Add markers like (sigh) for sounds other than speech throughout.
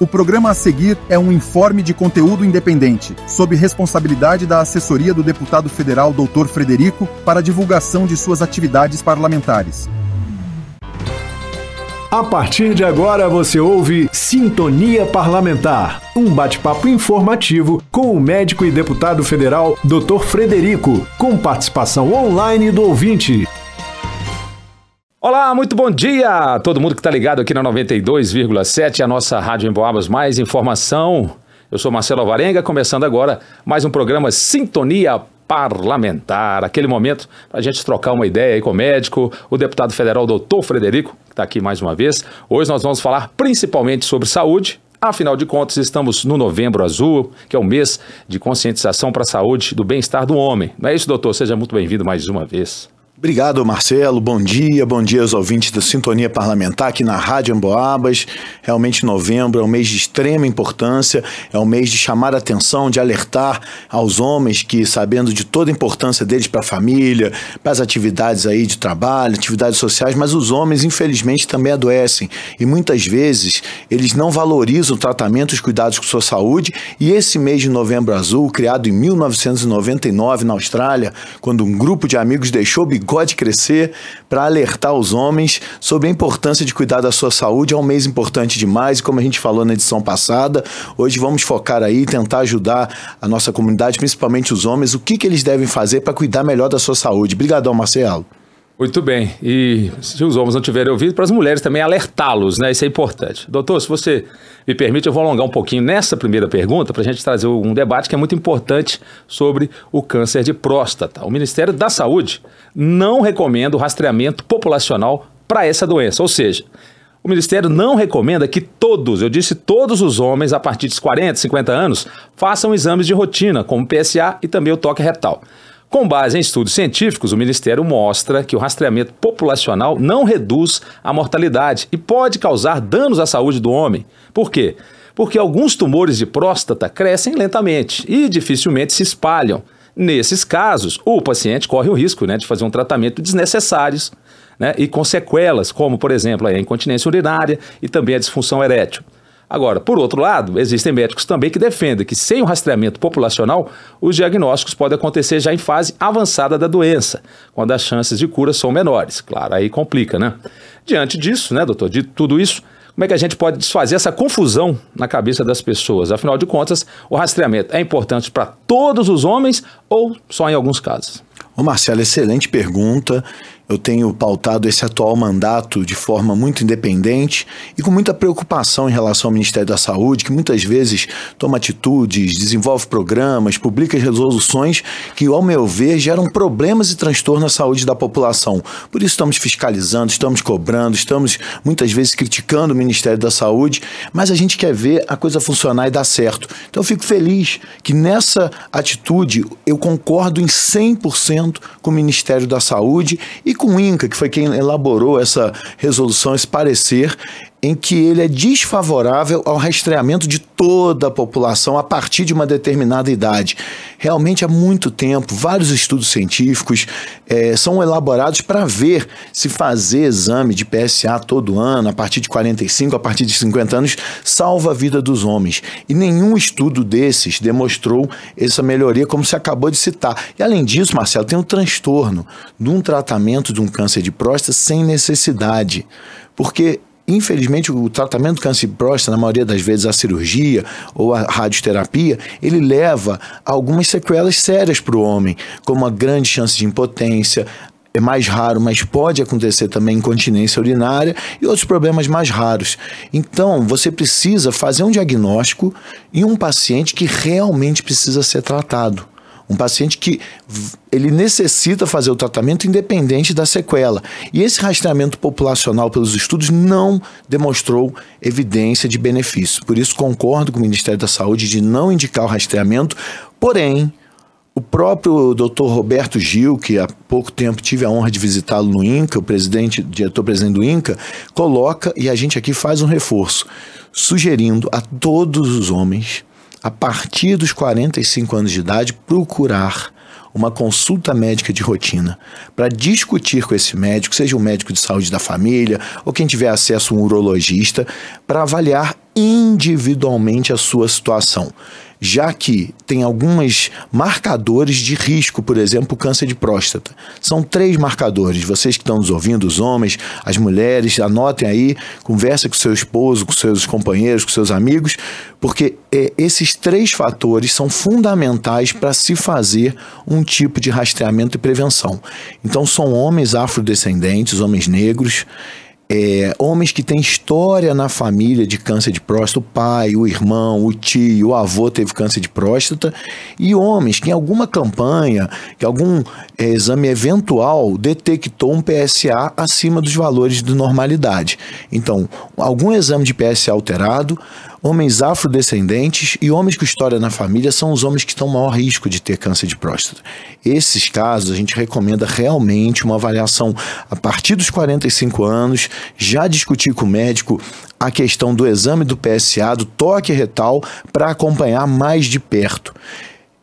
O programa a seguir é um informe de conteúdo independente, sob responsabilidade da assessoria do deputado federal Dr. Frederico para divulgação de suas atividades parlamentares. A partir de agora você ouve Sintonia Parlamentar, um bate-papo informativo com o médico e deputado federal Dr. Frederico, com participação online do ouvinte. Olá, muito bom dia! Todo mundo que está ligado aqui na 92,7, a nossa Rádio Emboabas, mais informação. Eu sou Marcelo Alvarenga, começando agora mais um programa Sintonia Parlamentar. Aquele momento para a gente trocar uma ideia aí com o médico, o deputado federal doutor Frederico, que está aqui mais uma vez. Hoje nós vamos falar principalmente sobre saúde, Afinal de contas, estamos no Novembro Azul, que é o mês de conscientização para a saúde do bem-estar do homem. Não é isso, doutor? Seja muito bem-vindo mais uma vez. Obrigado, Marcelo. Bom dia, bom dia aos ouvintes da Sintonia Parlamentar aqui na Rádio Emboabas. Realmente, novembro é um mês de extrema importância, é um mês de chamar a atenção, de alertar aos homens que, sabendo de toda a importância deles para a família, para as atividades aí de trabalho, atividades sociais, mas os homens, infelizmente, também adoecem e muitas vezes eles não valorizam o tratamento, os cuidados com sua saúde. E esse mês de Novembro Azul, criado em 1999 na Austrália, quando um grupo de amigos deixou bigode pode crescer para alertar os homens sobre a importância de cuidar da sua saúde. É um mês importante demais e como a gente falou na edição passada, hoje vamos focar aí tentar ajudar a nossa comunidade, principalmente os homens, o que, que eles devem fazer para cuidar melhor da sua saúde. Obrigadão, Marcelo. Muito bem. E se os homens não tiverem ouvido, para as mulheres também alertá-los, né? Isso é importante. Doutor, se você me permite, eu vou alongar um pouquinho nessa primeira pergunta para a gente trazer um debate que é muito importante sobre o câncer de próstata. O Ministério da Saúde não recomenda o rastreamento populacional para essa doença, ou seja, o Ministério não recomenda que todos, eu disse todos os homens a partir de 40, 50 anos, façam exames de rotina, como PSA e também o toque retal. Com base em estudos científicos, o Ministério mostra que o rastreamento populacional não reduz a mortalidade e pode causar danos à saúde do homem. Por quê? Porque alguns tumores de próstata crescem lentamente e dificilmente se espalham. Nesses casos, o paciente corre o risco né, de fazer um tratamento desnecessário né, e com sequelas, como, por exemplo, a incontinência urinária e também a disfunção erétil. Agora, por outro lado, existem médicos também que defendem que sem o rastreamento populacional, os diagnósticos podem acontecer já em fase avançada da doença, quando as chances de cura são menores. Claro, aí complica, né? Diante disso, né, doutor, de tudo isso, como é que a gente pode desfazer essa confusão na cabeça das pessoas? Afinal de contas, o rastreamento é importante para todos os homens ou só em alguns casos? Ô Marcelo, excelente pergunta eu tenho pautado esse atual mandato de forma muito independente e com muita preocupação em relação ao Ministério da Saúde, que muitas vezes toma atitudes, desenvolve programas, publica resoluções que, ao meu ver, geram problemas e transtornos na saúde da população. Por isso estamos fiscalizando, estamos cobrando, estamos muitas vezes criticando o Ministério da Saúde, mas a gente quer ver a coisa funcionar e dar certo. Então eu fico feliz que nessa atitude eu concordo em 100% com o Ministério da Saúde e com o INCA, que foi quem elaborou essa resolução, esse parecer, em que ele é desfavorável ao rastreamento de toda a população a partir de uma determinada idade. Realmente há muito tempo, vários estudos científicos é, são elaborados para ver se fazer exame de PSA todo ano, a partir de 45, a partir de 50 anos, salva a vida dos homens. E nenhum estudo desses demonstrou essa melhoria, como você acabou de citar. E além disso, Marcelo, tem um transtorno de um tratamento de um câncer de próstata sem necessidade. Porque Infelizmente, o tratamento do câncer de próstata, na maioria das vezes a cirurgia ou a radioterapia, ele leva a algumas sequelas sérias para o homem, como a grande chance de impotência, é mais raro, mas pode acontecer também incontinência urinária e outros problemas mais raros. Então, você precisa fazer um diagnóstico em um paciente que realmente precisa ser tratado. Um paciente que ele necessita fazer o tratamento independente da sequela. E esse rastreamento populacional pelos estudos não demonstrou evidência de benefício. Por isso concordo com o Ministério da Saúde de não indicar o rastreamento, porém o próprio Dr. Roberto Gil, que há pouco tempo tive a honra de visitá-lo no INCA, o presidente, diretor-presidente do INCA, coloca, e a gente aqui faz um reforço, sugerindo a todos os homens a partir dos 45 anos de idade, procurar uma consulta médica de rotina para discutir com esse médico, seja um médico de saúde da família ou quem tiver acesso a um urologista, para avaliar individualmente a sua situação já que tem alguns marcadores de risco, por exemplo, câncer de próstata. São três marcadores. Vocês que estão nos ouvindo, os homens, as mulheres, anotem aí, conversa com seu esposo, com seus companheiros, com seus amigos, porque é, esses três fatores são fundamentais para se fazer um tipo de rastreamento e prevenção. Então, são homens afrodescendentes, homens negros, é, homens que têm história na família de câncer de próstata, o pai, o irmão, o tio, o avô teve câncer de próstata, e homens que em alguma campanha, que algum é, exame eventual detectou um PSA acima dos valores de normalidade. Então, algum exame de PSA alterado, Homens afrodescendentes e homens com história na família são os homens que estão maior risco de ter câncer de próstata. Esses casos a gente recomenda realmente uma avaliação a partir dos 45 anos, já discutir com o médico a questão do exame do PSA, do toque retal, para acompanhar mais de perto.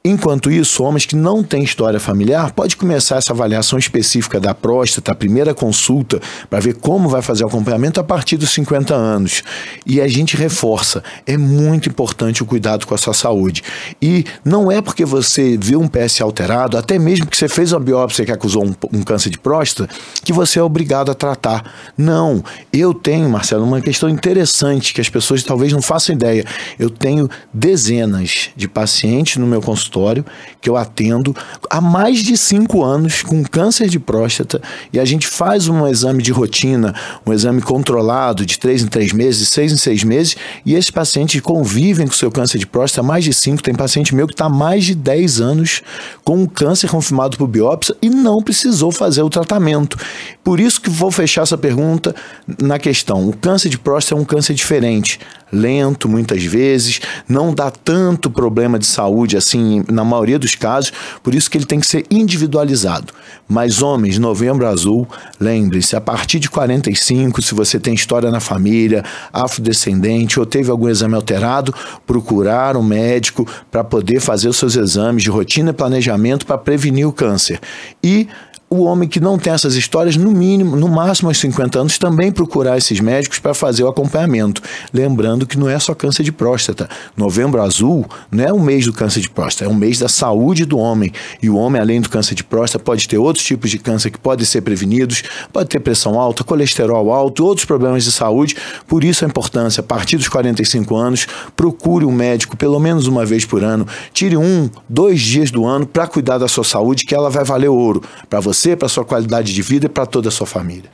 Enquanto isso, homens que não têm história familiar pode começar essa avaliação específica da próstata, a primeira consulta, para ver como vai fazer o acompanhamento a partir dos 50 anos. E a gente reforça, é muito importante o cuidado com a sua saúde. E não é porque você viu um PS alterado, até mesmo que você fez uma biópsia que acusou um, um câncer de próstata, que você é obrigado a tratar. Não, eu tenho, Marcelo, uma questão interessante que as pessoas talvez não façam ideia. Eu tenho dezenas de pacientes no meu consultório consultório que eu atendo há mais de cinco anos com câncer de próstata e a gente faz um exame de rotina, um exame controlado de três em três meses, de seis em seis meses e esses pacientes convivem com seu câncer de próstata há mais de cinco. Tem paciente meu que está há mais de dez anos com um câncer confirmado por biópsia e não precisou fazer o tratamento. Por isso que vou fechar essa pergunta na questão: o câncer de próstata é um câncer diferente lento muitas vezes, não dá tanto problema de saúde assim na maioria dos casos, por isso que ele tem que ser individualizado. Mas homens, Novembro Azul, lembre-se, a partir de 45, se você tem história na família, afrodescendente ou teve algum exame alterado, procurar um médico para poder fazer os seus exames de rotina e planejamento para prevenir o câncer. E o homem que não tem essas histórias, no mínimo, no máximo aos 50 anos, também procurar esses médicos para fazer o acompanhamento. Lembrando que não é só câncer de próstata. Novembro Azul não é o mês do câncer de próstata, é o mês da saúde do homem. E o homem, além do câncer de próstata, pode ter outros tipos de câncer que podem ser prevenidos, pode ter pressão alta, colesterol alto, outros problemas de saúde. Por isso a importância, a partir dos 45 anos, procure um médico pelo menos uma vez por ano. Tire um, dois dias do ano para cuidar da sua saúde, que ela vai valer ouro para você você, para sua qualidade de vida e para toda a sua família.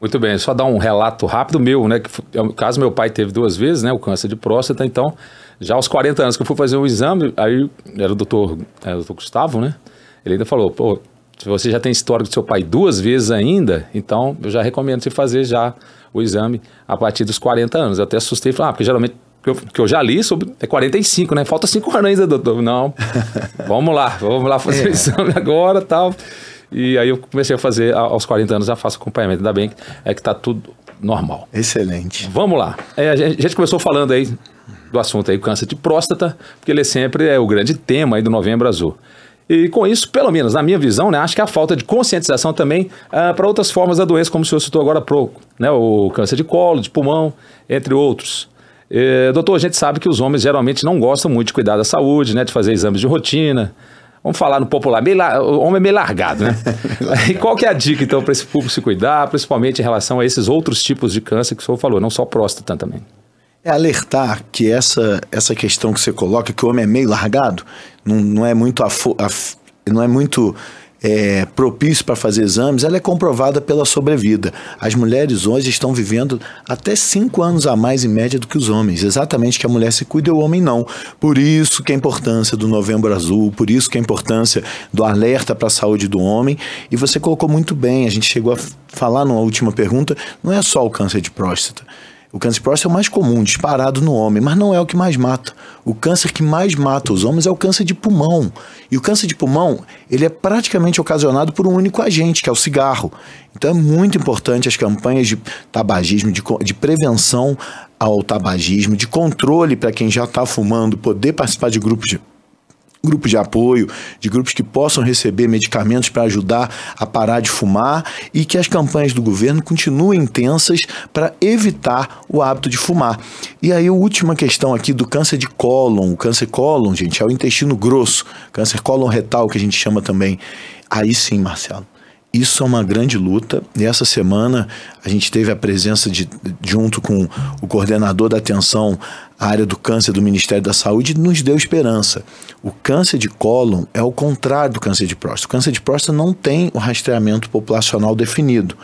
Muito bem, só dar um relato rápido meu, né? Que é o caso meu pai teve duas vezes, né? O câncer de próstata, então, já aos 40 anos que eu fui fazer um exame, aí era o doutor, era o doutor Gustavo, né? Ele ainda falou, pô, se você já tem história do seu pai duas vezes ainda, então eu já recomendo você fazer já o exame a partir dos 40 anos. Eu até assustei e falei, ah, porque geralmente que eu, que eu, já li sobre. É 45, né? Falta 5 anos ainda, doutor. Não. (laughs) vamos lá, vamos lá fazer é. o exame agora tal. E aí eu comecei a fazer, aos 40 anos, já faço acompanhamento. Ainda bem que, é que tá tudo normal. Excelente. Vamos lá. É, a, gente, começou falando aí do assunto aí, câncer de próstata, porque ele sempre é o grande tema aí do Novembro Azul. E com isso, pelo menos na minha visão, né, acho que a falta de conscientização também uh, para outras formas da doença, como o senhor citou agora há pouco, né, o câncer de colo, de pulmão, entre outros. E, doutor, a gente sabe que os homens geralmente não gostam muito de cuidar da saúde, né, de fazer exames de rotina, Vamos falar no popular, meio, o homem é meio largado, né? (laughs) e qual que é a dica, então, para esse público se cuidar, principalmente em relação a esses outros tipos de câncer que o senhor falou, não só próstata também? É alertar que essa, essa questão que você coloca, que o homem é meio largado, não, não é muito, afo, af, não é muito é, propício para fazer exames, ela é comprovada pela sobrevida. As mulheres hoje estão vivendo até cinco anos a mais em média do que os homens. Exatamente que a mulher se cuida e o homem não. Por isso que a importância do Novembro Azul, por isso que a importância do alerta para a saúde do homem. E você colocou muito bem, a gente chegou a falar numa última pergunta, não é só o câncer de próstata. O câncer de próstata é o mais comum, disparado no homem, mas não é o que mais mata. O câncer que mais mata os homens é o câncer de pulmão. E o câncer de pulmão, ele é praticamente ocasionado por um único agente, que é o cigarro. Então é muito importante as campanhas de tabagismo, de, de prevenção ao tabagismo, de controle para quem já está fumando, poder participar de grupos de grupos de apoio, de grupos que possam receber medicamentos para ajudar a parar de fumar e que as campanhas do governo continuem intensas para evitar o hábito de fumar. E aí a última questão aqui do câncer de cólon, o câncer cólon, gente, é o intestino grosso, câncer cólon retal que a gente chama também. Aí sim, Marcelo. Isso é uma grande luta. E essa semana a gente teve a presença de, junto com o coordenador da atenção à área do câncer do Ministério da Saúde, nos deu esperança. O câncer de cólon é o contrário do câncer de próstata. O câncer de próstata não tem o rastreamento populacional definido.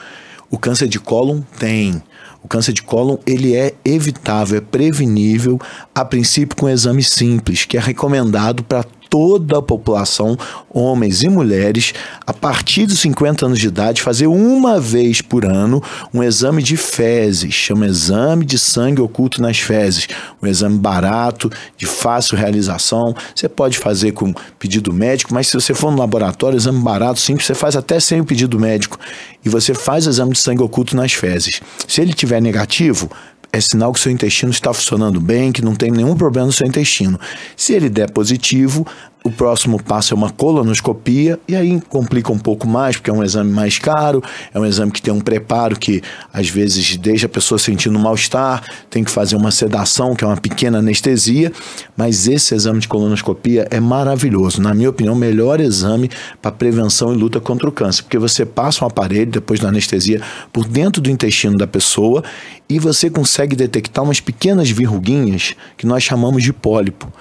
O câncer de cólon tem. O câncer de cólon ele é evitável, é prevenível, a princípio com um exame simples, que é recomendado para toda a população, homens e mulheres, a partir dos 50 anos de idade, fazer uma vez por ano um exame de fezes, chama exame de sangue oculto nas fezes, um exame barato, de fácil realização. Você pode fazer com pedido médico, mas se você for no laboratório, exame barato, simples, você faz até sem o pedido médico e você faz o exame de sangue oculto nas fezes. Se ele tiver negativo, é sinal que seu intestino está funcionando bem, que não tem nenhum problema no seu intestino. Se ele der positivo, o próximo passo é uma colonoscopia, e aí complica um pouco mais, porque é um exame mais caro, é um exame que tem um preparo que às vezes deixa a pessoa sentindo mal-estar, tem que fazer uma sedação, que é uma pequena anestesia, mas esse exame de colonoscopia é maravilhoso. Na minha opinião, o melhor exame para prevenção e luta contra o câncer, porque você passa um aparelho depois da anestesia por dentro do intestino da pessoa e você consegue detectar umas pequenas verruguinhas que nós chamamos de pólipo.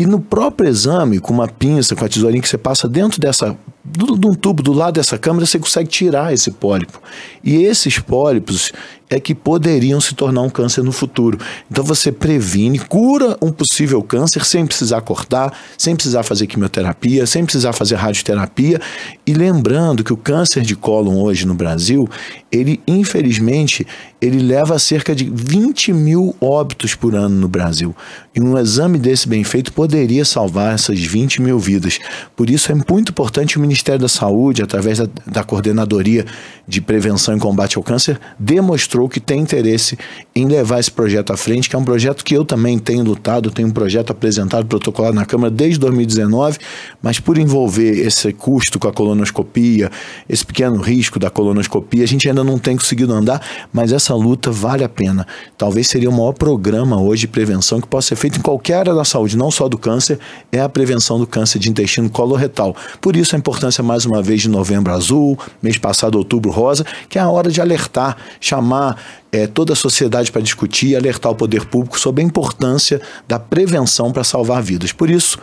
E no próprio exame, com uma pinça, com a tesourinha que você passa dentro dessa, de um tubo do lado dessa câmera, você consegue tirar esse pólipo. E esses pólipos, é que poderiam se tornar um câncer no futuro. Então você previne, cura um possível câncer sem precisar cortar, sem precisar fazer quimioterapia, sem precisar fazer radioterapia. E lembrando que o câncer de cólon hoje no Brasil, ele infelizmente, ele leva a cerca de 20 mil óbitos por ano no Brasil. E um exame desse bem feito poderia salvar essas 20 mil vidas. Por isso é muito importante o Ministério da Saúde, através da, da Coordenadoria de Prevenção e Combate ao Câncer, demonstrou que tem interesse em levar esse projeto à frente, que é um projeto que eu também tenho lutado, tenho um projeto apresentado, protocolado na Câmara desde 2019, mas por envolver esse custo com a colonoscopia, esse pequeno risco da colonoscopia, a gente ainda não tem conseguido andar, mas essa luta vale a pena. Talvez seria o maior programa hoje de prevenção que possa ser feito em qualquer área da saúde, não só do câncer, é a prevenção do câncer de intestino coloretal. Por isso a importância, mais uma vez, de novembro azul, mês passado, outubro rosa, que é a hora de alertar, chamar é, toda a sociedade para discutir e alertar o poder público sobre a importância da prevenção para salvar vidas. Por isso,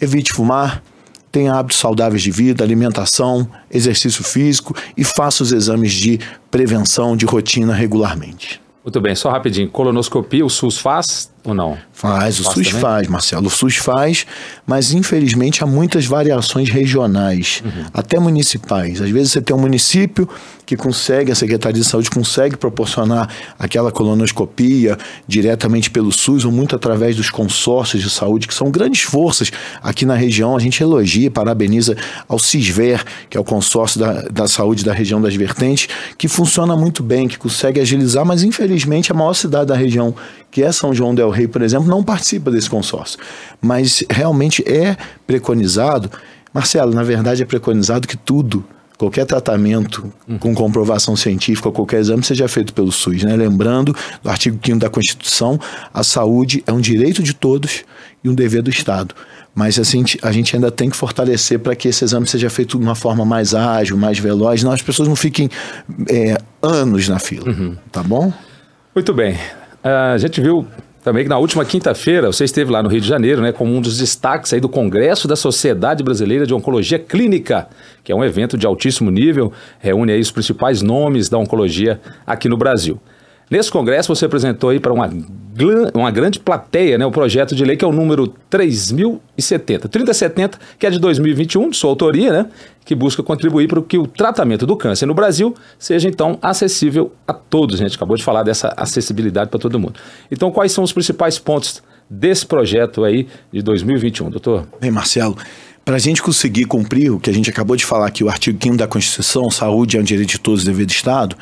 evite fumar, tenha hábitos saudáveis de vida, alimentação, exercício físico e faça os exames de prevenção de rotina regularmente. Muito bem, só rapidinho. Colonoscopia, o SUS faz ou não? Faz, o faz SUS também? faz, Marcelo. O SUS faz, mas infelizmente há muitas variações regionais, uhum. até municipais. Às vezes você tem um município que consegue, a Secretaria de Saúde consegue proporcionar aquela colonoscopia diretamente pelo SUS ou muito através dos consórcios de saúde, que são grandes forças aqui na região. A gente elogia, parabeniza ao CISVER, que é o consórcio da, da saúde da região das vertentes, que funciona muito bem, que consegue agilizar, mas infelizmente a maior cidade da região, que é São João del Rei, por exemplo, não participa desse consórcio. Mas realmente é preconizado, Marcelo, na verdade é preconizado que tudo, qualquer tratamento com comprovação científica, qualquer exame seja feito pelo SUS. Né? Lembrando, do artigo 5 da Constituição, a saúde é um direito de todos e um dever do Estado. Mas assim, a gente ainda tem que fortalecer para que esse exame seja feito de uma forma mais ágil, mais veloz, não as pessoas não fiquem é, anos na fila. Uhum. Tá bom? Muito bem. Uh, a gente viu também que na última quinta-feira você esteve lá no Rio de Janeiro, né, como um dos destaques aí do Congresso da Sociedade Brasileira de Oncologia Clínica, que é um evento de altíssimo nível, reúne aí os principais nomes da oncologia aqui no Brasil. Nesse congresso você apresentou aí para uma, uma grande plateia né, o projeto de lei que é o número 3070, 3070, que é de 2021, de sua autoria, né, que busca contribuir para que o tratamento do câncer no Brasil seja então acessível a todos. A gente acabou de falar dessa acessibilidade para todo mundo. Então, quais são os principais pontos desse projeto aí de 2021, doutor? Bem, Marcelo, para a gente conseguir cumprir o que a gente acabou de falar aqui, o artigo 5 da Constituição, saúde é um direito de todos, dever do Estado,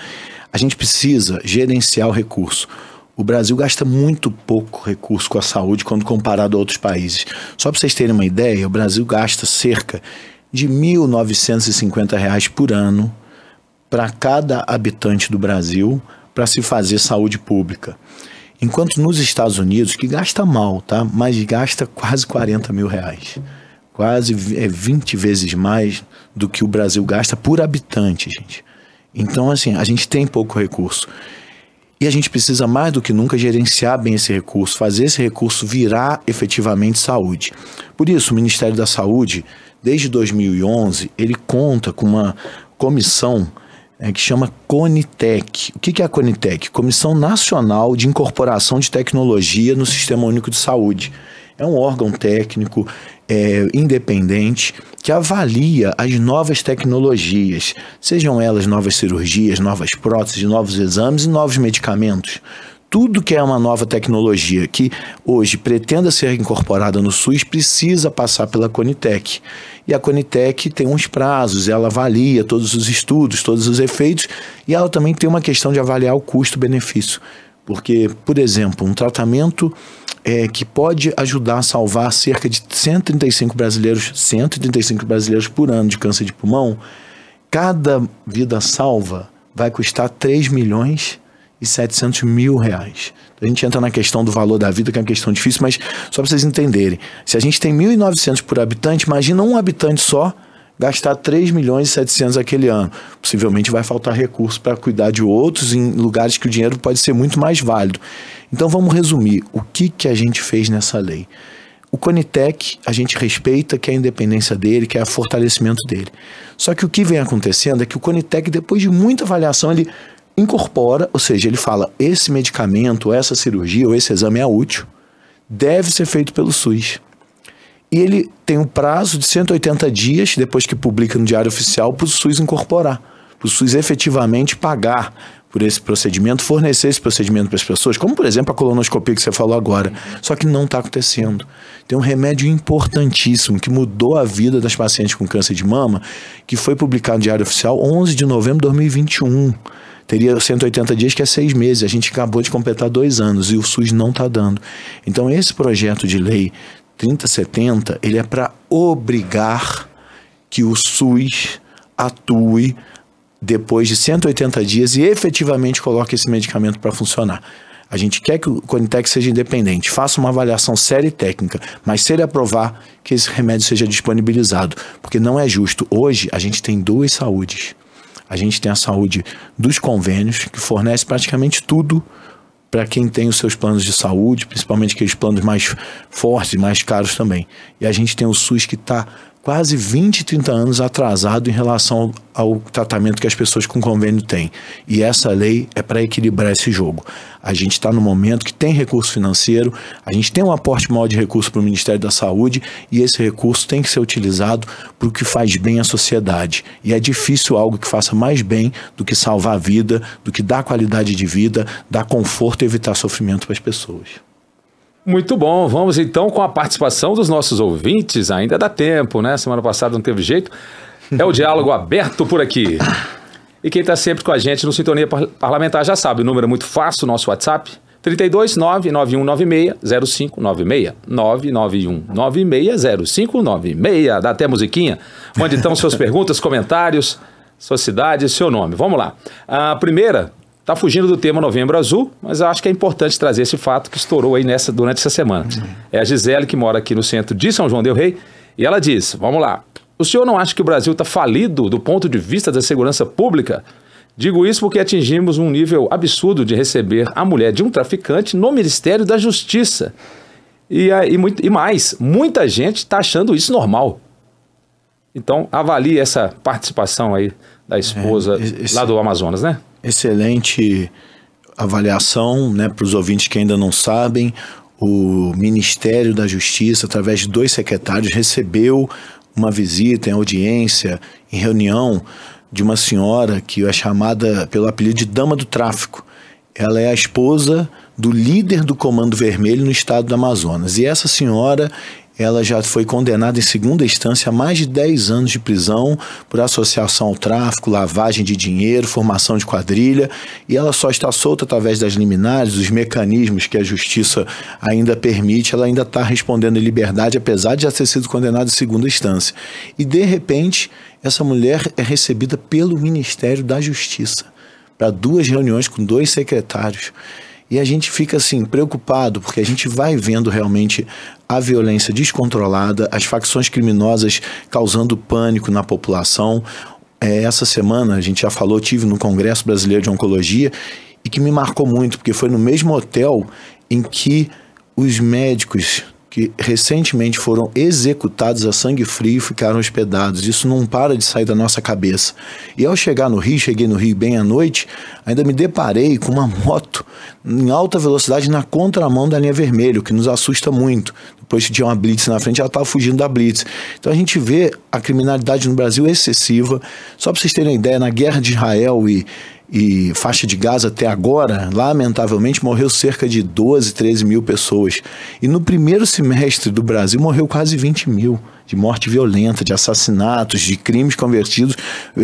a gente precisa gerenciar o recurso. o Brasil gasta muito pouco recurso com a saúde quando comparado a outros países. Só para vocês terem uma ideia, o Brasil gasta cerca de R$ 1.950 por ano para cada habitante do Brasil para se fazer saúde pública. Enquanto nos Estados Unidos, que gasta mal, tá? Mas gasta quase 40 mil reais. Quase é 20 vezes mais do que o Brasil gasta por habitante, gente. Então, assim, a gente tem pouco recurso. E a gente precisa mais do que nunca gerenciar bem esse recurso, fazer esse recurso virar efetivamente saúde. Por isso, o Ministério da Saúde, desde 2011, ele conta com uma comissão é, que chama Conitec. O que é a Conitec? Comissão Nacional de Incorporação de Tecnologia no Sistema Único de Saúde. É um órgão técnico é, independente que avalia as novas tecnologias, sejam elas novas cirurgias, novas próteses, novos exames e novos medicamentos tudo que é uma nova tecnologia que hoje pretenda ser incorporada no SUS precisa passar pela Conitec. E a Conitec tem uns prazos, ela avalia todos os estudos, todos os efeitos, e ela também tem uma questão de avaliar o custo-benefício. Porque, por exemplo, um tratamento é, que pode ajudar a salvar cerca de 135 brasileiros, 135 brasileiros por ano de câncer de pulmão, cada vida salva vai custar 3 milhões e 700 mil reais. A gente entra na questão do valor da vida, que é uma questão difícil, mas só para vocês entenderem. Se a gente tem 1.900 por habitante, imagina um habitante só gastar 3 milhões e 700 aquele ano. Possivelmente vai faltar recurso para cuidar de outros em lugares que o dinheiro pode ser muito mais válido. Então vamos resumir o que, que a gente fez nessa lei. O Conitec, a gente respeita que é a independência dele, que é o fortalecimento dele. Só que o que vem acontecendo é que o Conitec, depois de muita avaliação, ele incorpora, ou seja, ele fala: esse medicamento, essa cirurgia ou esse exame é útil, deve ser feito pelo SUS. E ele tem um prazo de 180 dias, depois que publica no Diário Oficial, para o SUS incorporar, para o SUS efetivamente pagar por esse procedimento, fornecer esse procedimento para as pessoas, como por exemplo a colonoscopia que você falou agora. Só que não está acontecendo. Tem um remédio importantíssimo que mudou a vida das pacientes com câncer de mama, que foi publicado no Diário Oficial 11 de novembro de 2021 teria 180 dias, que é seis meses. A gente acabou de completar dois anos e o SUS não está dando. Então, esse projeto de lei 3070, ele é para obrigar que o SUS atue depois de 180 dias e efetivamente coloque esse medicamento para funcionar. A gente quer que o Conitec seja independente, faça uma avaliação séria e técnica, mas se ele aprovar, que esse remédio seja disponibilizado, porque não é justo. Hoje a gente tem duas saúdes. A gente tem a saúde dos convênios, que fornece praticamente tudo para quem tem os seus planos de saúde, principalmente aqueles planos mais fortes mais caros também. E a gente tem o SUS que está quase 20, 30 anos atrasado em relação ao tratamento que as pessoas com convênio têm. E essa lei é para equilibrar esse jogo. A gente está no momento que tem recurso financeiro, a gente tem um aporte maior de recurso para o Ministério da Saúde e esse recurso tem que ser utilizado para o que faz bem à sociedade. E é difícil algo que faça mais bem do que salvar a vida, do que dar qualidade de vida, dar conforto e evitar sofrimento para as pessoas. Muito bom, vamos então com a participação dos nossos ouvintes. Ainda dá tempo, né? Semana passada não teve jeito. É o diálogo aberto por aqui. E quem está sempre com a gente no Sintonia Parlamentar já sabe, o número é muito fácil, nosso WhatsApp. 32 99196 0596 99196 0596 Dá até musiquinha. Mande então suas perguntas, comentários, sua cidade, seu nome. Vamos lá. A primeira Está fugindo do tema Novembro Azul, mas eu acho que é importante trazer esse fato que estourou aí nessa, durante essa semana. É a Gisele, que mora aqui no centro de São João Del Rei, e ela diz: Vamos lá. O senhor não acha que o Brasil está falido do ponto de vista da segurança pública? Digo isso porque atingimos um nível absurdo de receber a mulher de um traficante no Ministério da Justiça. E, e, e mais, muita gente está achando isso normal. Então, avalie essa participação aí da esposa é, esse... lá do Amazonas, né? Excelente avaliação, né, para os ouvintes que ainda não sabem, o Ministério da Justiça, através de dois secretários, recebeu uma visita em audiência, em reunião, de uma senhora que é chamada pelo apelido de Dama do Tráfico. Ela é a esposa do líder do Comando Vermelho no estado do Amazonas. E essa senhora ela já foi condenada em segunda instância a mais de 10 anos de prisão por associação ao tráfico, lavagem de dinheiro, formação de quadrilha, e ela só está solta através das liminares, dos mecanismos que a justiça ainda permite, ela ainda está respondendo em liberdade, apesar de já ter sido condenada em segunda instância. E de repente, essa mulher é recebida pelo Ministério da Justiça para duas reuniões com dois secretários. E a gente fica assim preocupado porque a gente vai vendo realmente a violência descontrolada, as facções criminosas causando pânico na população. É, essa semana a gente já falou, tive no Congresso Brasileiro de Oncologia e que me marcou muito porque foi no mesmo hotel em que os médicos que recentemente foram executados a sangue frio e ficaram hospedados. Isso não para de sair da nossa cabeça. E ao chegar no Rio, cheguei no Rio bem à noite, ainda me deparei com uma moto em alta velocidade na contramão da linha vermelha, o que nos assusta muito. Depois que tinha uma blitz na frente, ela estava fugindo da blitz. Então a gente vê a criminalidade no Brasil excessiva. Só para vocês terem uma ideia, na guerra de Israel e e faixa de Gaza até agora, lamentavelmente, morreu cerca de 12, 13 mil pessoas. E no primeiro semestre do Brasil morreu quase 20 mil de morte violenta, de assassinatos, de crimes convertidos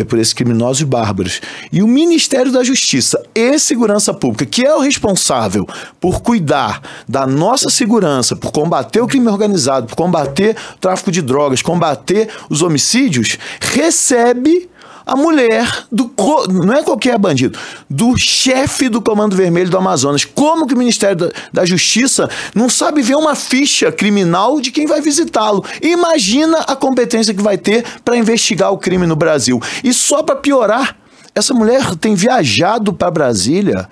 por esses criminosos bárbaros. E o Ministério da Justiça e Segurança Pública, que é o responsável por cuidar da nossa segurança, por combater o crime organizado, por combater o tráfico de drogas, combater os homicídios, recebe a mulher do. Não é qualquer bandido, do chefe do Comando Vermelho do Amazonas. Como que o Ministério da, da Justiça não sabe ver uma ficha criminal de quem vai visitá-lo? Imagina a competência que vai ter para investigar o crime no Brasil. E só para piorar, essa mulher tem viajado para Brasília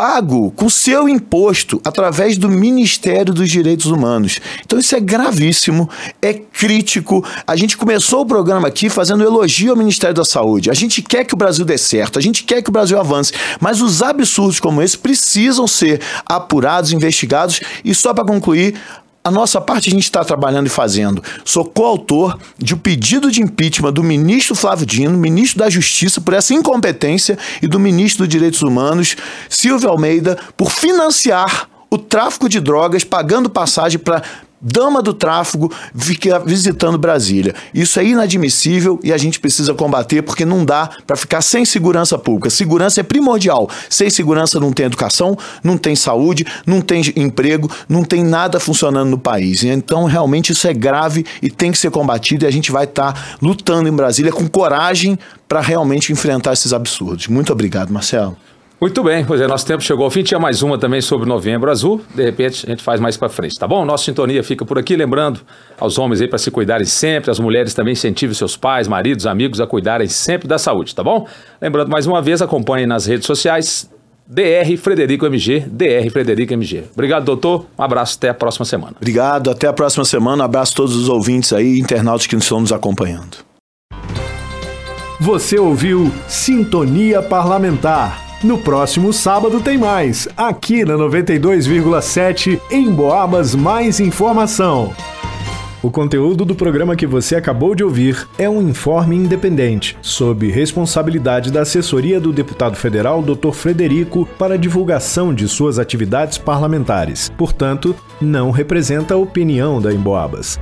pago com seu imposto através do Ministério dos Direitos Humanos. Então isso é gravíssimo, é crítico. A gente começou o programa aqui fazendo elogio ao Ministério da Saúde. A gente quer que o Brasil dê certo, a gente quer que o Brasil avance, mas os absurdos como esse precisam ser apurados, investigados. E só para concluir, a nossa parte a gente está trabalhando e fazendo. Sou coautor de um pedido de impeachment do ministro Flávio Dino, ministro da Justiça, por essa incompetência, e do ministro dos Direitos Humanos, Silvio Almeida, por financiar o tráfico de drogas, pagando passagem para dama do tráfego visitando Brasília. Isso é inadmissível e a gente precisa combater porque não dá para ficar sem segurança pública. Segurança é primordial. Sem segurança não tem educação, não tem saúde, não tem emprego, não tem nada funcionando no país. Então, realmente, isso é grave e tem que ser combatido e a gente vai estar tá lutando em Brasília com coragem para realmente enfrentar esses absurdos. Muito obrigado, Marcelo. Muito bem, pois é, nosso tempo chegou ao fim. Tinha mais uma também sobre Novembro Azul. De repente, a gente faz mais para frente, tá bom? Nossa sintonia fica por aqui. Lembrando aos homens aí para se cuidarem sempre, as mulheres também incentivem seus pais, maridos, amigos a cuidarem sempre da saúde, tá bom? Lembrando mais uma vez, acompanhem nas redes sociais DR Frederico MG, DR Frederico MG. Obrigado, doutor. Um abraço, até a próxima semana. Obrigado, até a próxima semana. Um abraço a todos os ouvintes aí, internautas que estão nos acompanhando. Você ouviu Sintonia Parlamentar no próximo sábado tem mais, aqui na 92,7 em Boabas Mais Informação. O conteúdo do programa que você acabou de ouvir é um informe independente, sob responsabilidade da assessoria do deputado federal Dr. Frederico para divulgação de suas atividades parlamentares. Portanto, não representa a opinião da Emboabas.